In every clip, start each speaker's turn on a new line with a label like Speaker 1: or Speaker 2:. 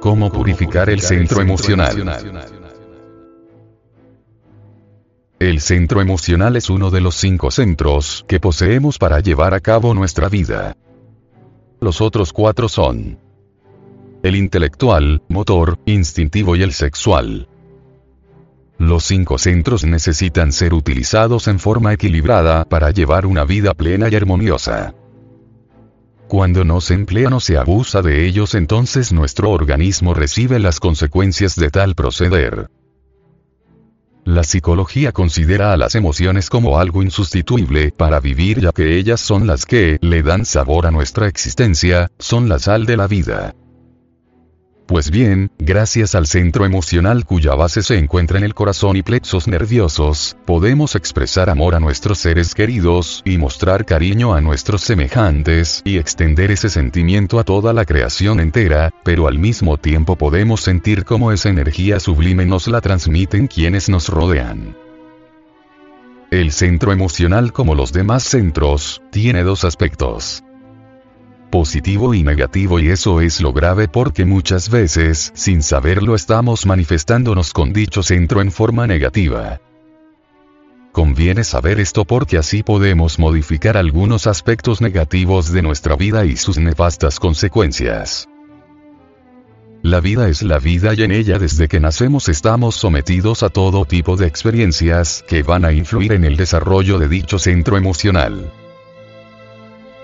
Speaker 1: ¿Cómo purificar el centro emocional? El centro emocional es uno de los cinco centros que poseemos para llevar a cabo nuestra vida. Los otros cuatro son el intelectual, motor, instintivo y el sexual. Los cinco centros necesitan ser utilizados en forma equilibrada para llevar una vida plena y armoniosa. Cuando no se emplean o se abusa de ellos entonces nuestro organismo recibe las consecuencias de tal proceder. La psicología considera a las emociones como algo insustituible para vivir ya que ellas son las que le dan sabor a nuestra existencia, son la sal de la vida. Pues bien, gracias al centro emocional cuya base se encuentra en el corazón y plexos nerviosos, podemos expresar amor a nuestros seres queridos y mostrar cariño a nuestros semejantes y extender ese sentimiento a toda la creación entera, pero al mismo tiempo podemos sentir cómo esa energía sublime nos la transmiten quienes nos rodean. El centro emocional como los demás centros, tiene dos aspectos positivo y negativo y eso es lo grave porque muchas veces, sin saberlo estamos manifestándonos con dicho centro en forma negativa. Conviene saber esto porque así podemos modificar algunos aspectos negativos de nuestra vida y sus nefastas consecuencias. La vida es la vida y en ella desde que nacemos estamos sometidos a todo tipo de experiencias que van a influir en el desarrollo de dicho centro emocional.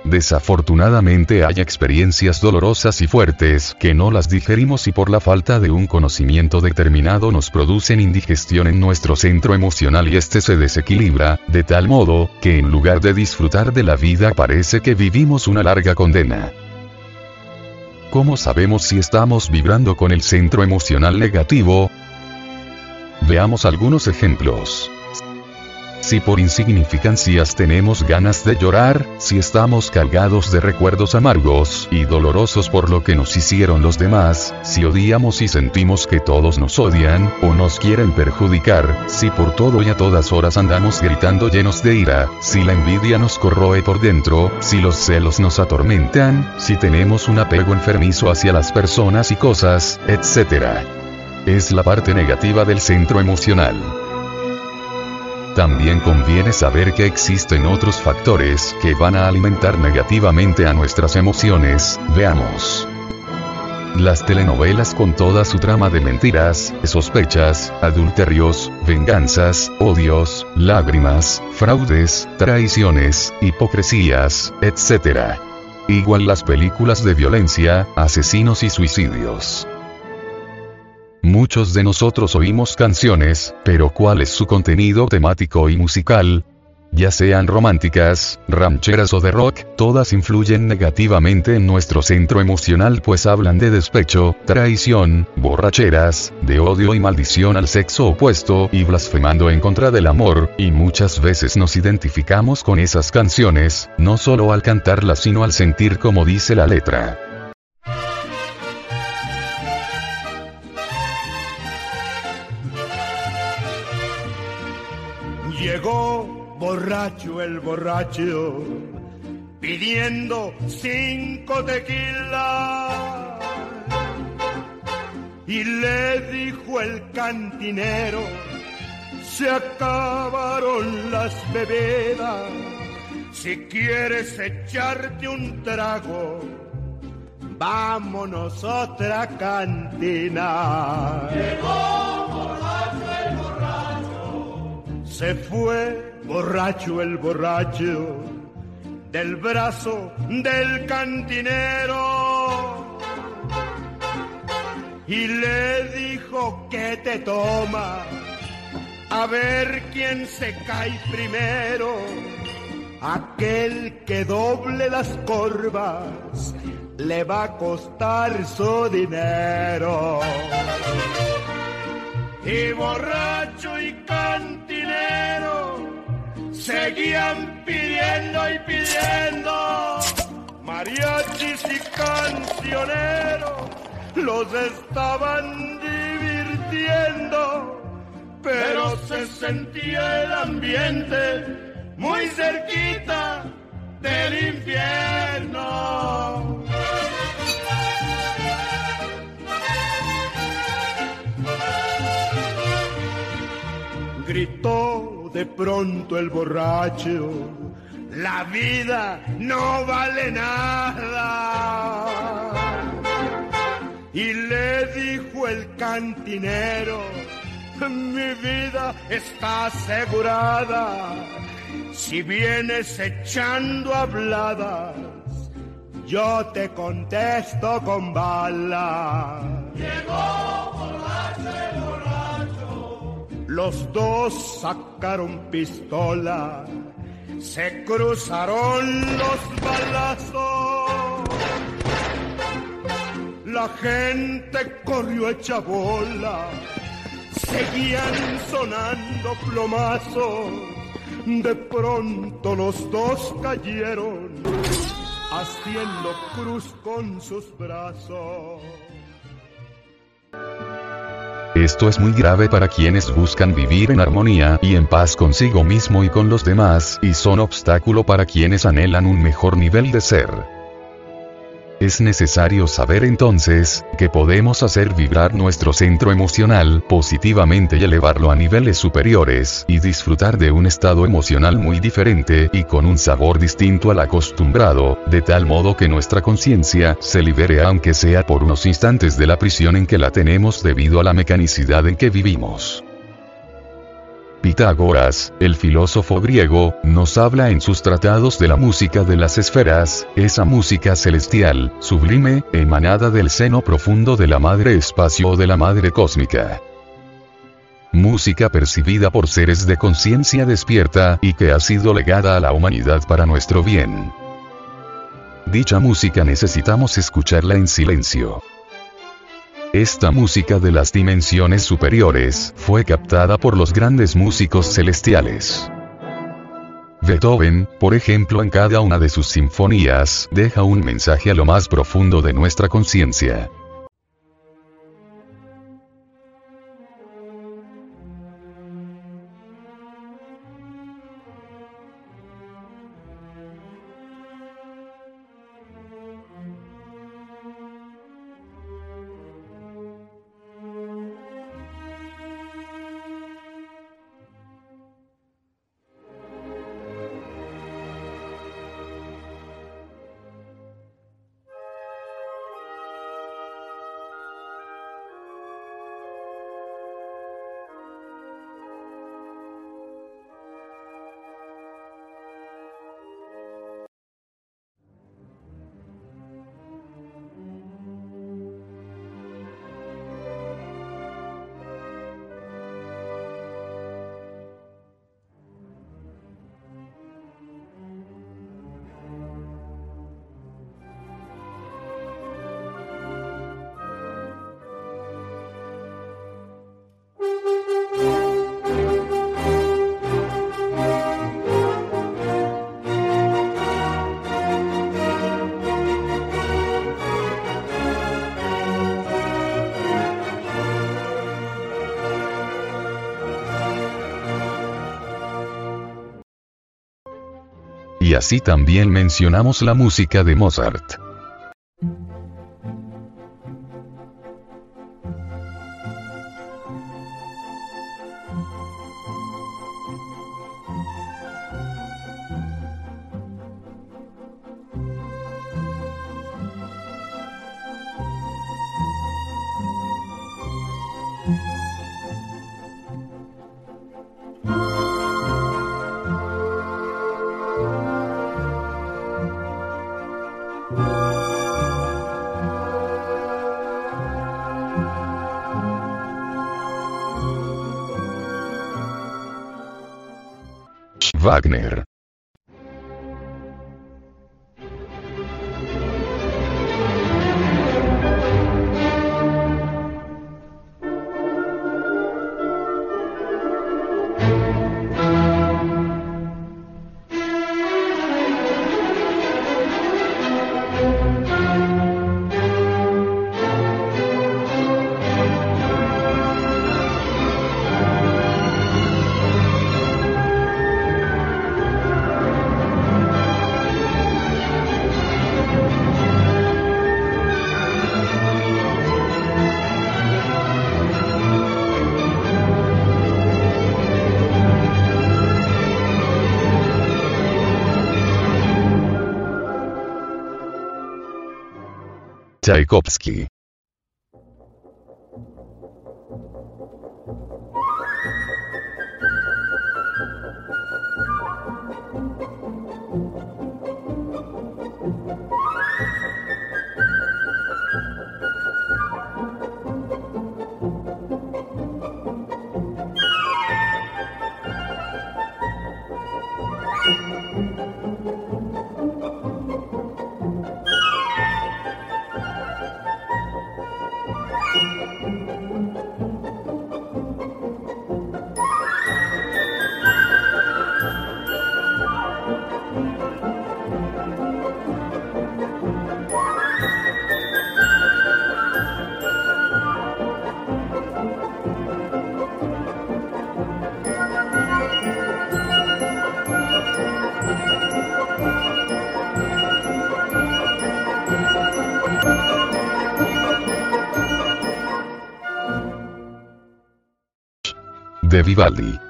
Speaker 1: Desafortunadamente hay experiencias dolorosas y fuertes que no las digerimos y por la falta de un conocimiento determinado nos producen indigestión en nuestro centro emocional y este se desequilibra, de tal modo, que en lugar de disfrutar de la vida parece que vivimos una larga condena. ¿Cómo sabemos si estamos vibrando con el centro emocional negativo? Veamos algunos ejemplos. Si por insignificancias tenemos ganas de llorar, si estamos cargados de recuerdos amargos y dolorosos por lo que nos hicieron los demás, si odiamos y sentimos que todos nos odian, o nos quieren perjudicar, si por todo y a todas horas andamos gritando llenos de ira, si la envidia nos corroe por dentro, si los celos nos atormentan, si tenemos un apego enfermizo hacia las personas y cosas, etc. Es la parte negativa del centro emocional. También conviene saber que existen otros factores que van a alimentar negativamente a nuestras emociones, veamos. Las telenovelas con toda su trama de mentiras, sospechas, adulterios, venganzas, odios, lágrimas, fraudes, traiciones, hipocresías, etc. Igual las películas de violencia, asesinos y suicidios. Muchos de nosotros oímos canciones, pero ¿cuál es su contenido temático y musical? Ya sean románticas, rancheras o de rock, todas influyen negativamente en nuestro centro emocional pues hablan de despecho, traición, borracheras, de odio y maldición al sexo opuesto y blasfemando en contra del amor, y muchas veces nos identificamos con esas canciones, no solo al cantarlas sino al sentir como dice la letra.
Speaker 2: Borracho el borracho, pidiendo cinco tequilas. Y le dijo el cantinero, se acabaron las bebidas, si quieres echarte un trago, vámonos a otra cantina.
Speaker 3: Llegó borracho el borracho,
Speaker 2: se fue borracho el borracho, del brazo del cantinero. Y le dijo que te toma, a ver quién se cae primero. Aquel que doble las corvas le va a costar su dinero. Y borracho y cantinero seguían pidiendo y pidiendo mariachis y cancioneros, los estaban divirtiendo, pero se sentía el ambiente muy cerquita del infierno. Gritó de pronto el borracho, la vida no vale nada. Y le dijo el cantinero, mi vida está asegurada. Si vienes echando habladas, yo te contesto con bala.
Speaker 3: Llegó.
Speaker 2: Los dos sacaron pistola, se cruzaron los balazos. La gente corrió hecha bola, seguían sonando plomazos. De pronto los dos cayeron, haciendo cruz con sus brazos.
Speaker 1: Esto es muy grave para quienes buscan vivir en armonía y en paz consigo mismo y con los demás, y son obstáculo para quienes anhelan un mejor nivel de ser. Es necesario saber entonces, que podemos hacer vibrar nuestro centro emocional positivamente y elevarlo a niveles superiores, y disfrutar de un estado emocional muy diferente y con un sabor distinto al acostumbrado, de tal modo que nuestra conciencia se libere aunque sea por unos instantes de la prisión en que la tenemos debido a la mecanicidad en que vivimos. Pitágoras, el filósofo griego, nos habla en sus tratados de la música de las esferas, esa música celestial, sublime, emanada del seno profundo de la madre espacio o de la madre cósmica. Música percibida por seres de conciencia despierta y que ha sido legada a la humanidad para nuestro bien. Dicha música necesitamos escucharla en silencio. Esta música de las dimensiones superiores fue captada por los grandes músicos celestiales. Beethoven, por ejemplo, en cada una de sus sinfonías, deja un mensaje a lo más profundo de nuestra conciencia. Y así también mencionamos la música de Mozart. Wagner. Тайкопский. Vivaldi.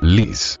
Speaker 1: Liz.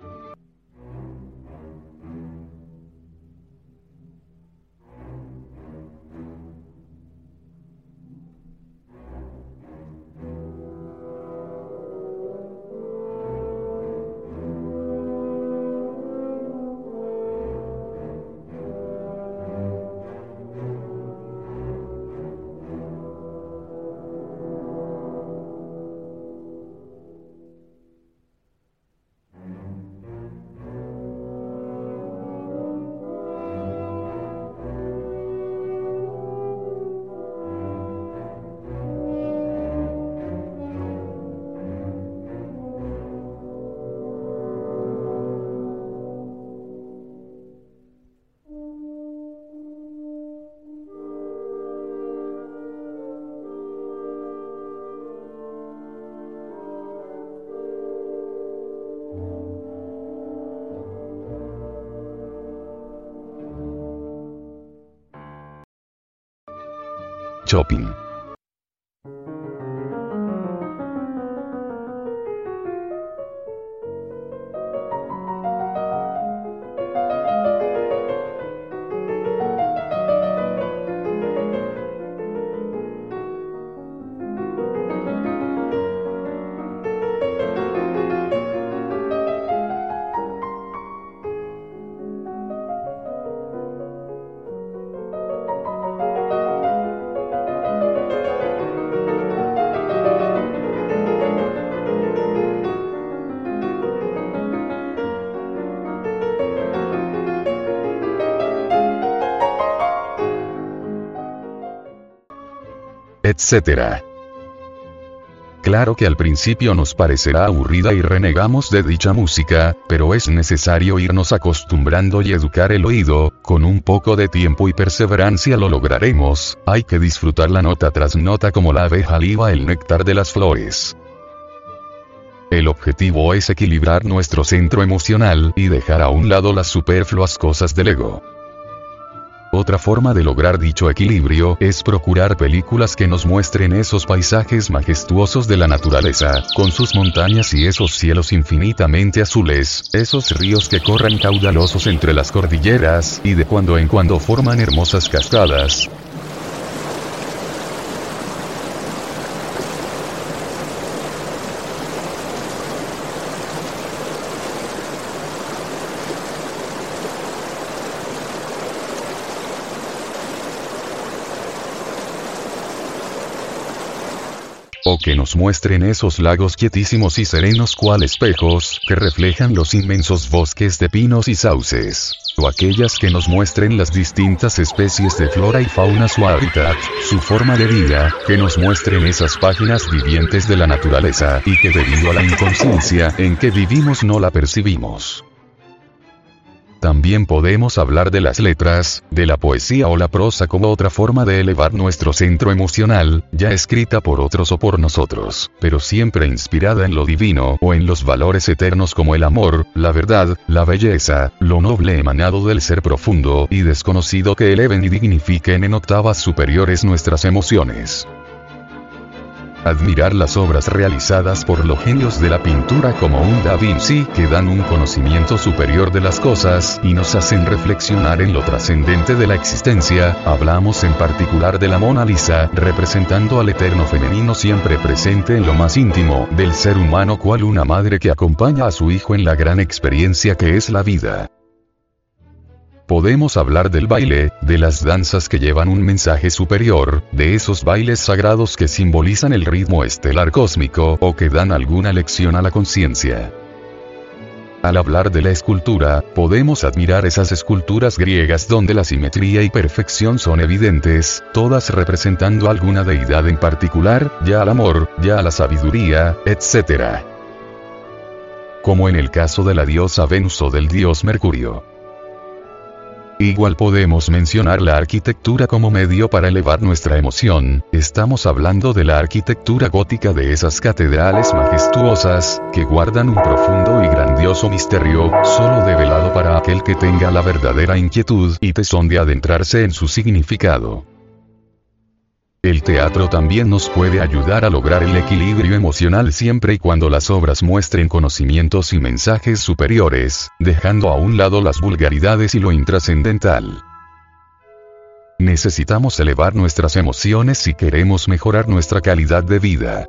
Speaker 1: Shopping. Etc. Claro que al principio nos parecerá aburrida y renegamos de dicha música, pero es necesario irnos acostumbrando y educar el oído, con un poco de tiempo y perseverancia lo lograremos, hay que disfrutar la nota tras nota como la abeja liba el néctar de las flores. El objetivo es equilibrar nuestro centro emocional y dejar a un lado las superfluas cosas del ego. Otra forma de lograr dicho equilibrio es procurar películas que nos muestren esos paisajes majestuosos de la naturaleza, con sus montañas y esos cielos infinitamente azules, esos ríos que corren caudalosos entre las cordilleras, y de cuando en cuando forman hermosas cascadas, o que muestren esos lagos quietísimos y serenos cual espejos, que reflejan los inmensos bosques de pinos y sauces, o aquellas que nos muestren las distintas especies de flora y fauna su hábitat, su forma de vida, que nos muestren esas páginas vivientes de la naturaleza y que debido a la inconsciencia en que vivimos no la percibimos. También podemos hablar de las letras, de la poesía o la prosa como otra forma de elevar nuestro centro emocional, ya escrita por otros o por nosotros, pero siempre inspirada en lo divino o en los valores eternos como el amor, la verdad, la belleza, lo noble emanado del ser profundo y desconocido que eleven y dignifiquen en octavas superiores nuestras emociones. Admirar las obras realizadas por los genios de la pintura como un Da Vinci que dan un conocimiento superior de las cosas y nos hacen reflexionar en lo trascendente de la existencia, hablamos en particular de la Mona Lisa, representando al eterno femenino siempre presente en lo más íntimo del ser humano cual una madre que acompaña a su hijo en la gran experiencia que es la vida. Podemos hablar del baile, de las danzas que llevan un mensaje superior, de esos bailes sagrados que simbolizan el ritmo estelar cósmico o que dan alguna lección a la conciencia. Al hablar de la escultura, podemos admirar esas esculturas griegas donde la simetría y perfección son evidentes, todas representando alguna deidad en particular, ya al amor, ya a la sabiduría, etc. Como en el caso de la diosa Venus o del dios Mercurio. Igual podemos mencionar la arquitectura como medio para elevar nuestra emoción, estamos hablando de la arquitectura gótica de esas catedrales majestuosas, que guardan un profundo y grandioso misterio, solo develado para aquel que tenga la verdadera inquietud y tesón de adentrarse en su significado. El teatro también nos puede ayudar a lograr el equilibrio emocional siempre y cuando las obras muestren conocimientos y mensajes superiores, dejando a un lado las vulgaridades y lo intrascendental. Necesitamos elevar nuestras emociones si queremos mejorar nuestra calidad de vida.